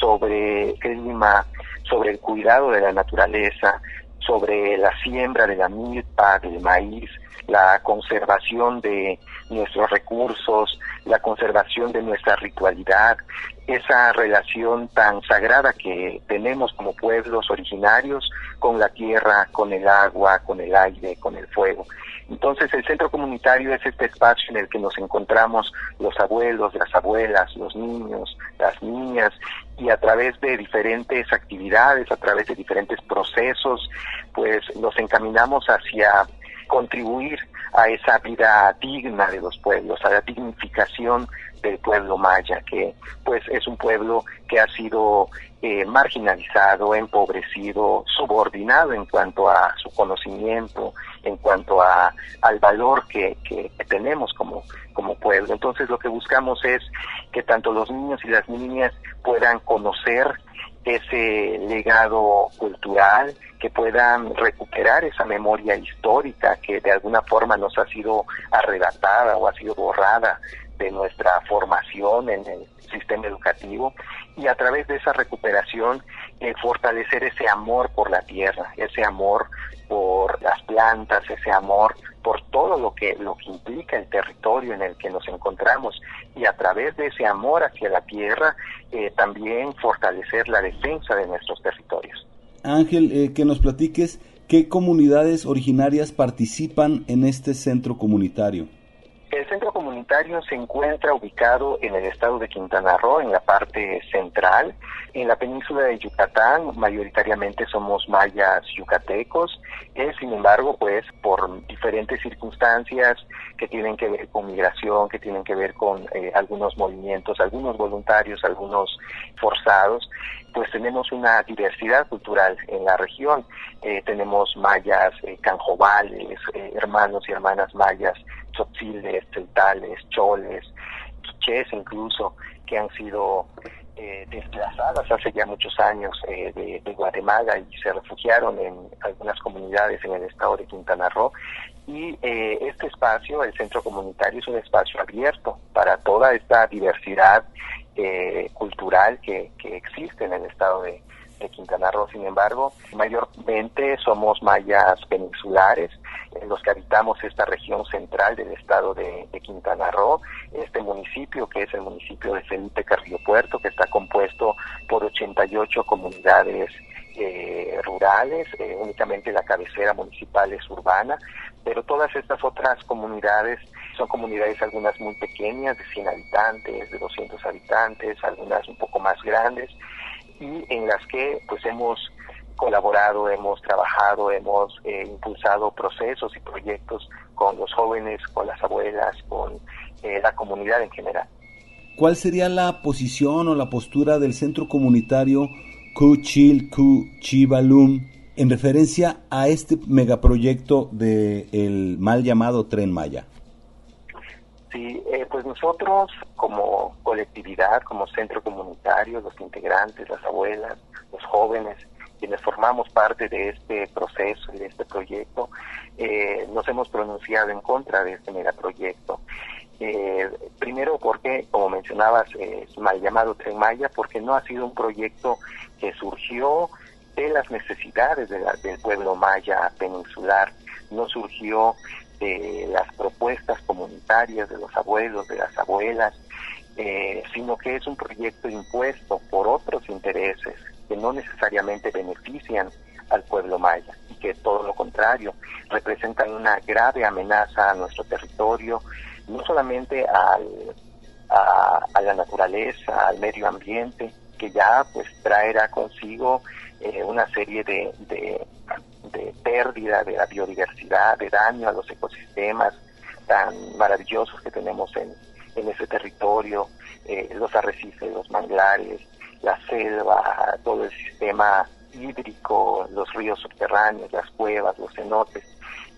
sobre clima, sobre el cuidado de la naturaleza, sobre la siembra de la milpa, del maíz, la conservación de nuestros recursos, la conservación de nuestra ritualidad, esa relación tan sagrada que tenemos como pueblos originarios con la tierra, con el agua, con el aire, con el fuego. Entonces el centro comunitario es este espacio en el que nos encontramos los abuelos, las abuelas, los niños, las niñas y a través de diferentes actividades, a través de diferentes procesos, pues nos encaminamos hacia contribuir a esa vida digna de los pueblos, a la dignificación del pueblo maya, que pues es un pueblo que ha sido eh, marginalizado, empobrecido, subordinado en cuanto a su conocimiento, en cuanto a al valor que, que, que tenemos como, como pueblo. Entonces lo que buscamos es que tanto los niños y las niñas puedan conocer ese legado cultural, que puedan recuperar esa memoria histórica que de alguna forma nos ha sido arrebatada o ha sido borrada de nuestra formación en el sistema educativo y a través de esa recuperación eh, fortalecer ese amor por la tierra, ese amor por las plantas, ese amor por todo lo que lo que implica el territorio en el que nos encontramos y a través de ese amor hacia la tierra eh, también fortalecer la defensa de nuestros territorios. Ángel, eh, que nos platiques qué comunidades originarias participan en este centro comunitario. El centro comunitario se encuentra ubicado en el estado de Quintana Roo, en la parte central. En la península de Yucatán, mayoritariamente somos mayas yucatecos. Eh, sin embargo, pues por diferentes circunstancias que tienen que ver con migración, que tienen que ver con eh, algunos movimientos, algunos voluntarios, algunos forzados, pues tenemos una diversidad cultural en la región. Eh, tenemos mayas, canjobales, hermanos y hermanas mayas tzotziles, celtales, choles, quichés incluso, que han sido eh, desplazadas hace ya muchos años eh, de, Guatemala y se refugiaron en algunas comunidades en el estado de Quintana Roo. Y eh, este espacio, el centro comunitario, es un espacio abierto para toda esta diversidad cultural que, que existe en el estado de, Quintana Roo. Sin embargo, mayormente somos mayas peninsulares, los que habitamos esta región central del estado de, Quintana Roo, este municipio que es el municipio de Felipe Carrillo Puerto, que está compuesto por 88 comunidades eh, rurales, eh, únicamente la cabecera municipal es urbana, pero todas estas otras comunidades son comunidades algunas muy pequeñas, de 100 habitantes, de 200 habitantes, algunas un poco más grandes, y en las que pues hemos colaborado, hemos trabajado, hemos eh, impulsado procesos y proyectos con los jóvenes, con las abuelas, con eh, la comunidad en general. ¿Cuál sería la posición o la postura del centro comunitario Kuchil Chivalum en referencia a este megaproyecto del mal llamado Tren Maya? Sí, eh, pues nosotros como colectividad, como centro comunitario, los integrantes, las abuelas, los jóvenes, quienes formamos parte de este proceso y de este proyecto, eh, nos hemos pronunciado en contra de este megaproyecto. Eh, primero porque, como mencionabas, es mal llamado Tren Maya, porque no ha sido un proyecto que surgió de las necesidades del pueblo maya peninsular, no surgió de las propuestas comunitarias de los abuelos, de las abuelas, eh, sino que es un proyecto impuesto por otros intereses que no necesariamente benefician al pueblo maya y que todo lo contrario representan una grave amenaza a nuestro territorio, no solamente al, a, la naturaleza, al medio ambiente, que ya pues traerá consigo eh, una serie de, de de pérdida de la biodiversidad, de daño a los ecosistemas tan maravillosos que tenemos en, en ese territorio, eh, los arrecifes, los manglares, la selva, todo el sistema hídrico, los ríos subterráneos, las cuevas, los cenotes.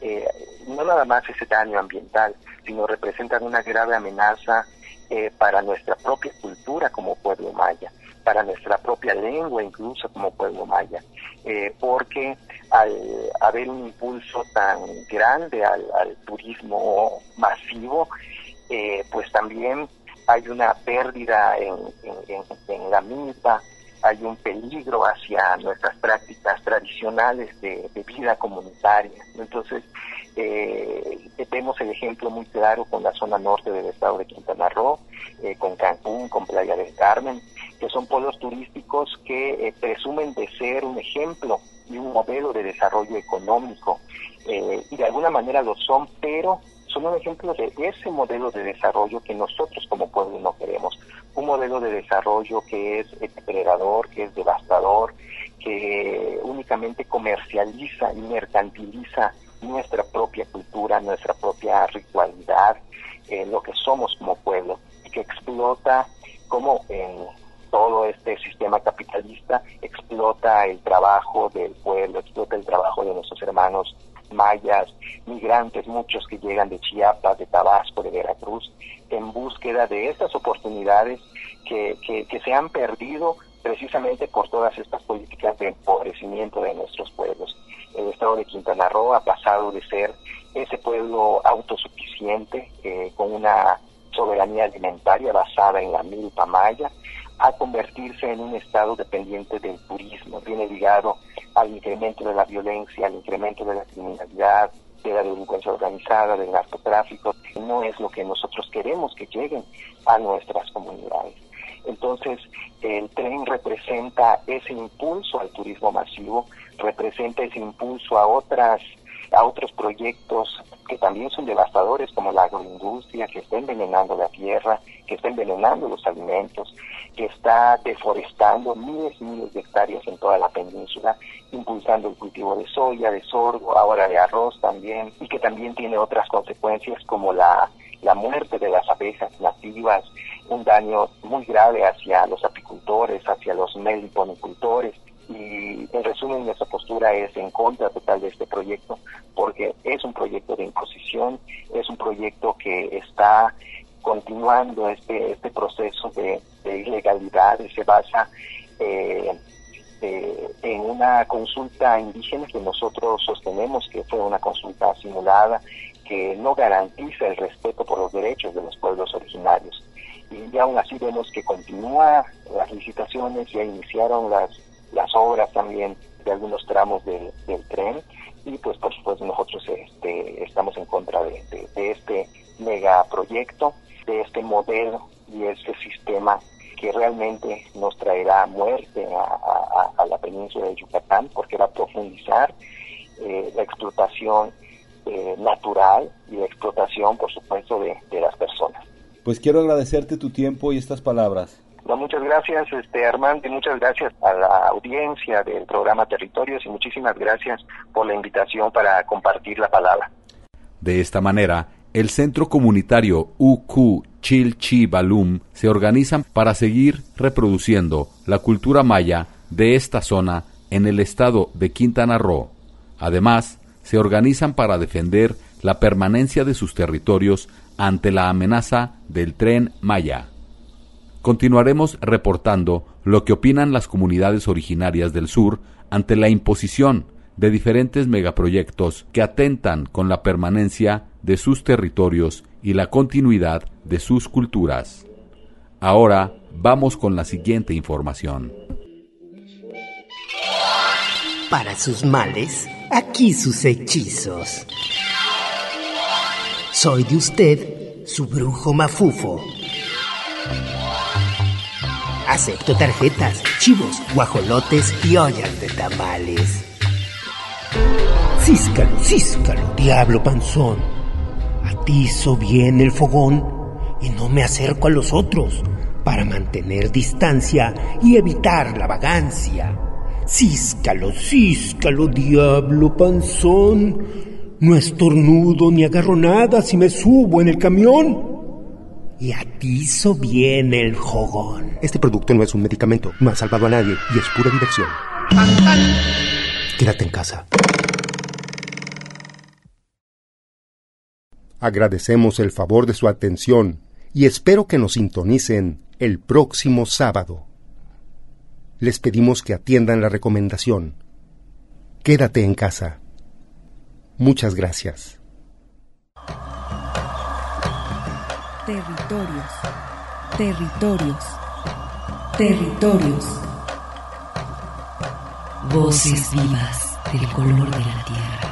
Eh, no nada más ese daño ambiental, sino representan una grave amenaza eh, para nuestra propia cultura como pueblo maya para nuestra propia lengua, incluso como pueblo maya, eh, porque al haber un impulso tan grande al, turismo masivo, eh, pues también hay una pérdida en, la milpa, hay un peligro hacia nuestras prácticas tradicionales de, vida comunitaria. Entonces, eh, vemos el ejemplo muy claro con la zona norte del estado de Quintana Roo, eh, con Cancún, con Playa del Carmen, que son pueblos turísticos que eh, presumen de ser un ejemplo y un modelo de desarrollo económico, eh, y de alguna manera lo son, pero son un ejemplo de ese modelo de desarrollo que nosotros como pueblo no queremos. Un modelo de desarrollo que es depredador, que es devastador, que únicamente comercializa y mercantiliza nuestra propia cultura, nuestra propia ritualidad, eh, lo que somos como pueblo, y que explota como en todo este sistema capitalista, explota el trabajo del pueblo, explota el trabajo de nuestros hermanos mayas, migrantes, muchos que llegan de Chiapas, de Tabasco, de Veracruz, en búsqueda de estas oportunidades que, que, se han perdido precisamente por todas estas políticas de empobrecimiento de nuestros pueblos. El estado de Quintana Roo ha pasado de ser ese pueblo autosuficiente eh, con una soberanía alimentaria basada en la milpa maya a convertirse en un estado dependiente del turismo. Viene ligado al incremento de la violencia, al incremento de la criminalidad, de la delincuencia organizada, del narcotráfico. No es lo que nosotros queremos que lleguen a nuestras comunidades. Entonces, el tren representa ese impulso al turismo masivo, representa ese impulso a otras a otros proyectos que también son devastadores como la agroindustria que está envenenando la tierra, que está envenenando los alimentos, que está deforestando miles y miles de hectáreas en toda la península, impulsando el cultivo de soya, de sorgo, ahora de arroz también, y que también tiene otras consecuencias como la, la muerte de las abejas nativas, un daño muy grave hacia los apicultores, hacia los meliponicultores, y en resumen nuestra postura es en contra total de este proyecto porque es un proyecto de imposición, es un proyecto que está continuando este, este proceso de, ilegalidad y se basa eh, eh, en una consulta indígena que nosotros sostenemos que fue una consulta simulada que no garantiza el respeto por los derechos de los pueblos originarios. Y aún así vemos que continúa las licitaciones, ya iniciaron las, las obras también de algunos tramos del tren y pues por supuesto nosotros este, estamos en contra de, este megaproyecto, de este modelo y este sistema que realmente nos traerá muerte a, la península de Yucatán porque va a profundizar eh, la explotación eh, natural y la explotación, por supuesto, de, de las personas. Pues quiero agradecerte tu tiempo y estas palabras muchas gracias, este Armando, y muchas gracias a la audiencia del programa Territorios y muchísimas gracias por la invitación para compartir la palabra. De esta manera, el Centro Comunitario UQ Chilchi Balum se organizan para seguir reproduciendo la cultura maya de esta zona en el estado de Quintana Roo. Además, se organizan para defender la permanencia de sus territorios ante la amenaza del tren Maya continuaremos reportando lo que opinan las comunidades originarias del sur ante la imposición de diferentes megaproyectos que atentan con la permanencia de sus territorios y la continuidad de sus culturas. Ahora vamos con la siguiente información. Para sus males, aquí sus hechizos. Soy de usted, su brujo mafufo. Acepto tarjetas, chivos, guajolotes y ollas de tamales. Císcalo, císcalo, diablo panzón. Atizo bien el fogón y no me acerco a los otros para mantener distancia y evitar la vagancia. Císcalo, císcalo, diablo panzón. No estornudo ni agarro nada si me subo en el camión y atizo bien el jogón. Este producto no es un medicamento, no ha salvado a nadie y es pura diversión. Quédate en casa. Agradecemos el favor de su atención y espero que nos sintonicen el próximo sábado. Les pedimos que atiendan la recomendación. Quédate en casa. Muchas gracias. Territorios. Territorios. Territorios. Voces vivas del color de la tierra.